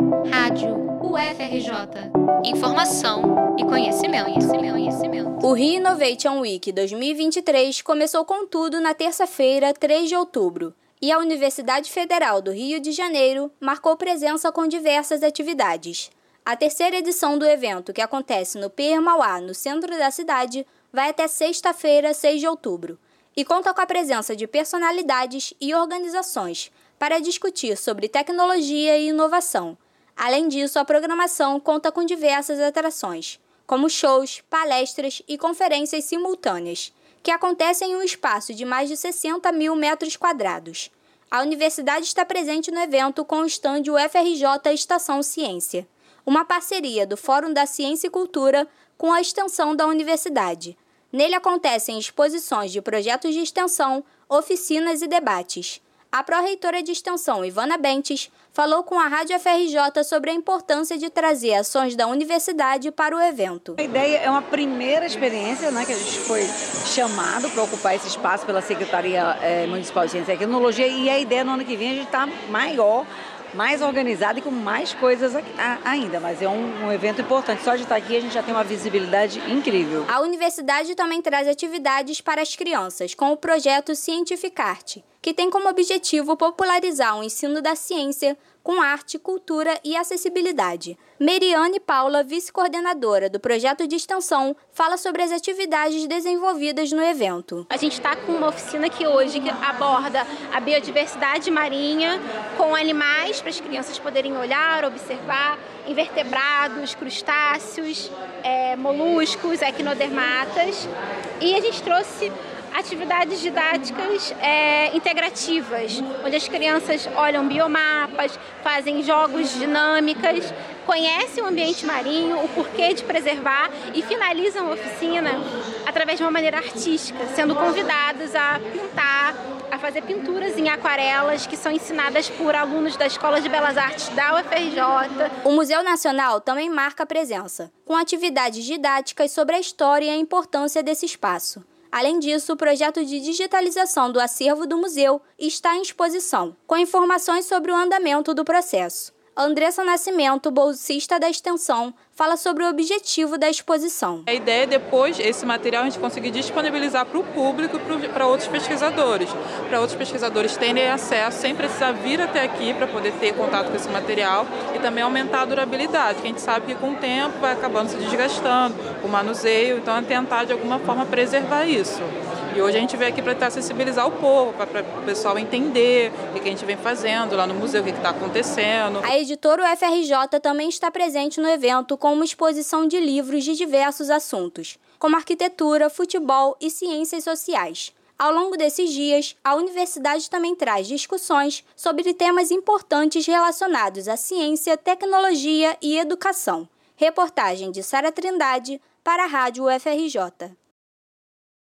Rádio UFRJ. Informação e conhecimento, conhecimento, conhecimento. O Rio Innovation Week 2023 começou com tudo na terça-feira, 3 de outubro, e a Universidade Federal do Rio de Janeiro marcou presença com diversas atividades. A terceira edição do evento, que acontece no Pier Mauá, no centro da cidade, vai até sexta-feira, 6 de outubro, e conta com a presença de personalidades e organizações para discutir sobre tecnologia e inovação. Além disso, a programação conta com diversas atrações, como shows, palestras e conferências simultâneas, que acontecem em um espaço de mais de 60 mil metros quadrados. A universidade está presente no evento com o estande UFRJ Estação Ciência uma parceria do Fórum da Ciência e Cultura com a extensão da universidade. Nele acontecem exposições de projetos de extensão, oficinas e debates. A pró-reitora de extensão, Ivana Bentes, falou com a Rádio FRJ sobre a importância de trazer ações da universidade para o evento. A ideia é uma primeira experiência né, que a gente foi chamado para ocupar esse espaço pela Secretaria é, Municipal de Ciência e Tecnologia e a ideia no ano que vem a gente está maior mais organizado e com mais coisas ainda, mas é um, um, evento importante. Só de estar aqui a gente já tem uma visibilidade incrível. A universidade também traz atividades para as crianças, com o projeto Cientificarte, que tem como objetivo popularizar o ensino da ciência com arte, cultura e acessibilidade. Meriane Paula, vice-coordenadora do projeto de extensão, fala sobre as atividades desenvolvidas no evento. A gente está com uma oficina que hoje aborda a biodiversidade marinha com animais para as crianças poderem olhar, observar, invertebrados, crustáceos, é, moluscos, equinodermatas. E a gente trouxe atividades didáticas é, integrativas, onde as crianças olham biomapas, fazem jogos dinâmicas, conhecem o ambiente marinho, o porquê de preservar e finalizam a oficina através de uma maneira artística, sendo convidados a pintar, a fazer pinturas em aquarelas que são ensinadas por alunos da Escola de Belas Artes da UFRJ. O Museu Nacional também marca a presença, com atividades didáticas sobre a história e a importância desse espaço. Além disso, o projeto de digitalização do acervo do museu está em exposição, com informações sobre o andamento do processo. Andressa Nascimento, bolsista da extensão, fala sobre o objetivo da exposição. A ideia é depois esse material a gente conseguir disponibilizar para o público e para outros pesquisadores, para outros pesquisadores terem acesso sem precisar vir até aqui para poder ter contato com esse material e também aumentar a durabilidade, que a gente sabe que com o tempo vai acabando se desgastando, o manuseio, então é tentar de alguma forma preservar isso. E hoje a gente veio aqui para tentar sensibilizar o povo, para o pessoal entender o que a gente vem fazendo lá no museu, o que está acontecendo. A editora UFRJ também está presente no evento com uma exposição de livros de diversos assuntos, como arquitetura, futebol e ciências sociais. Ao longo desses dias, a universidade também traz discussões sobre temas importantes relacionados à ciência, tecnologia e educação. Reportagem de Sara Trindade para a Rádio UFRJ.